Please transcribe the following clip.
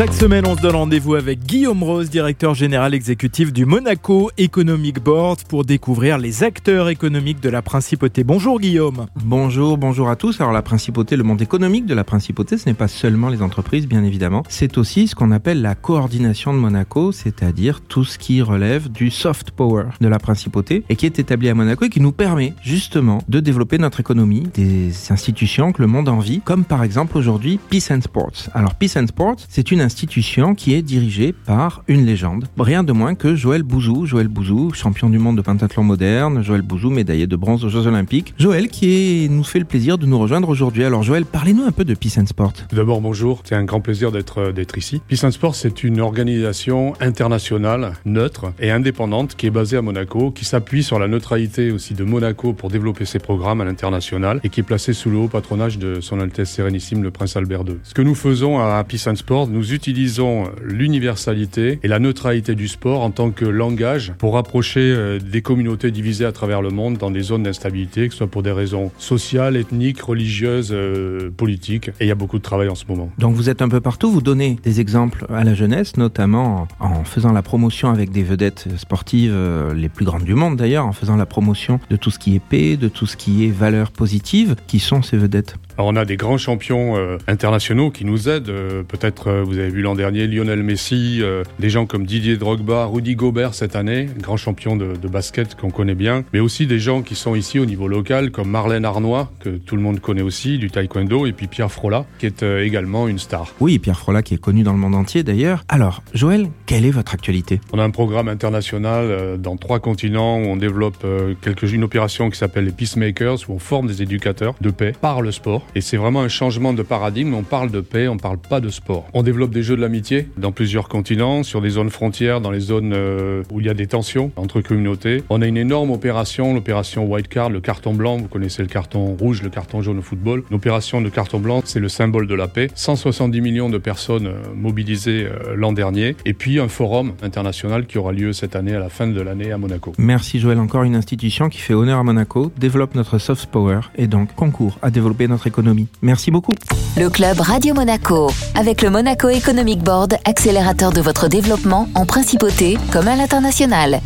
Chaque semaine, on se donne rendez-vous avec Guillaume Rose, directeur général exécutif du Monaco Economic Board, pour découvrir les acteurs économiques de la principauté. Bonjour Guillaume. Bonjour, bonjour à tous. Alors la principauté, le monde économique de la principauté, ce n'est pas seulement les entreprises, bien évidemment. C'est aussi ce qu'on appelle la coordination de Monaco, c'est-à-dire tout ce qui relève du soft power de la principauté et qui est établi à Monaco et qui nous permet justement de développer notre économie, des institutions que le monde envie, comme par exemple aujourd'hui Peace and Sports. Alors Peace and Sports, c'est une institution qui est dirigée par une légende. Rien de moins que Joël Bouzou. Joël Bouzou, champion du monde de pentathlon moderne. Joël Bouzou, médaillé de bronze aux Jeux Olympiques. Joël qui est, nous fait le plaisir de nous rejoindre aujourd'hui. Alors Joël, parlez-nous un peu de Peace and Sport. D'abord, bonjour. C'est un grand plaisir d'être euh, d'être ici. Peace and Sport, c'est une organisation internationale, neutre et indépendante qui est basée à Monaco, qui s'appuie sur la neutralité aussi de Monaco pour développer ses programmes à l'international et qui est placée sous le haut patronage de son Altesse Sérénissime le Prince Albert II. Ce que nous faisons à Peace and Sport, nous utilisons l'universalité et la neutralité du sport en tant que langage pour rapprocher euh, des communautés divisées à travers le monde dans des zones d'instabilité, que ce soit pour des raisons sociales, ethniques, religieuses, euh, politiques. Et il y a beaucoup de travail en ce moment. Donc vous êtes un peu partout, vous donnez des exemples à la jeunesse, notamment en faisant la promotion avec des vedettes sportives euh, les plus grandes du monde d'ailleurs, en faisant la promotion de tout ce qui est paix, de tout ce qui est valeurs positives. Qui sont ces vedettes? Alors on a des grands champions euh, internationaux qui nous aident. Euh, Peut-être euh, vous avez vu l'an dernier Lionel Messi, des gens comme Didier Drogba, Rudy Gobert cette année, grand champion de, de basket qu'on connaît bien, mais aussi des gens qui sont ici au niveau local comme Marlène Arnois que tout le monde connaît aussi du taekwondo et puis Pierre Frola qui est également une star. Oui, Pierre Frola qui est connu dans le monde entier d'ailleurs. Alors Joël, quelle est votre actualité? On a un programme international dans trois continents où on développe une opération qui s'appelle les Peacemakers où on forme des éducateurs de paix par le sport. Et c'est vraiment un changement de paradigme. On parle de paix, on parle pas de sport. On développe des jeux de l'amitié dans plusieurs continents, sur des zones frontières, dans les zones euh, où il y a des tensions entre communautés. On a une énorme opération, l'opération White Card, le carton blanc. Vous connaissez le carton rouge, le carton jaune au football. L'opération de carton blanc, c'est le symbole de la paix. 170 millions de personnes euh, mobilisées euh, l'an dernier. Et puis un forum international qui aura lieu cette année à la fin de l'année à Monaco. Merci Joël, encore une institution qui fait honneur à Monaco, développe notre soft power et donc concourt à développer notre Merci beaucoup. Le club Radio Monaco, avec le Monaco Economic Board, accélérateur de votre développement en principauté comme à l'international.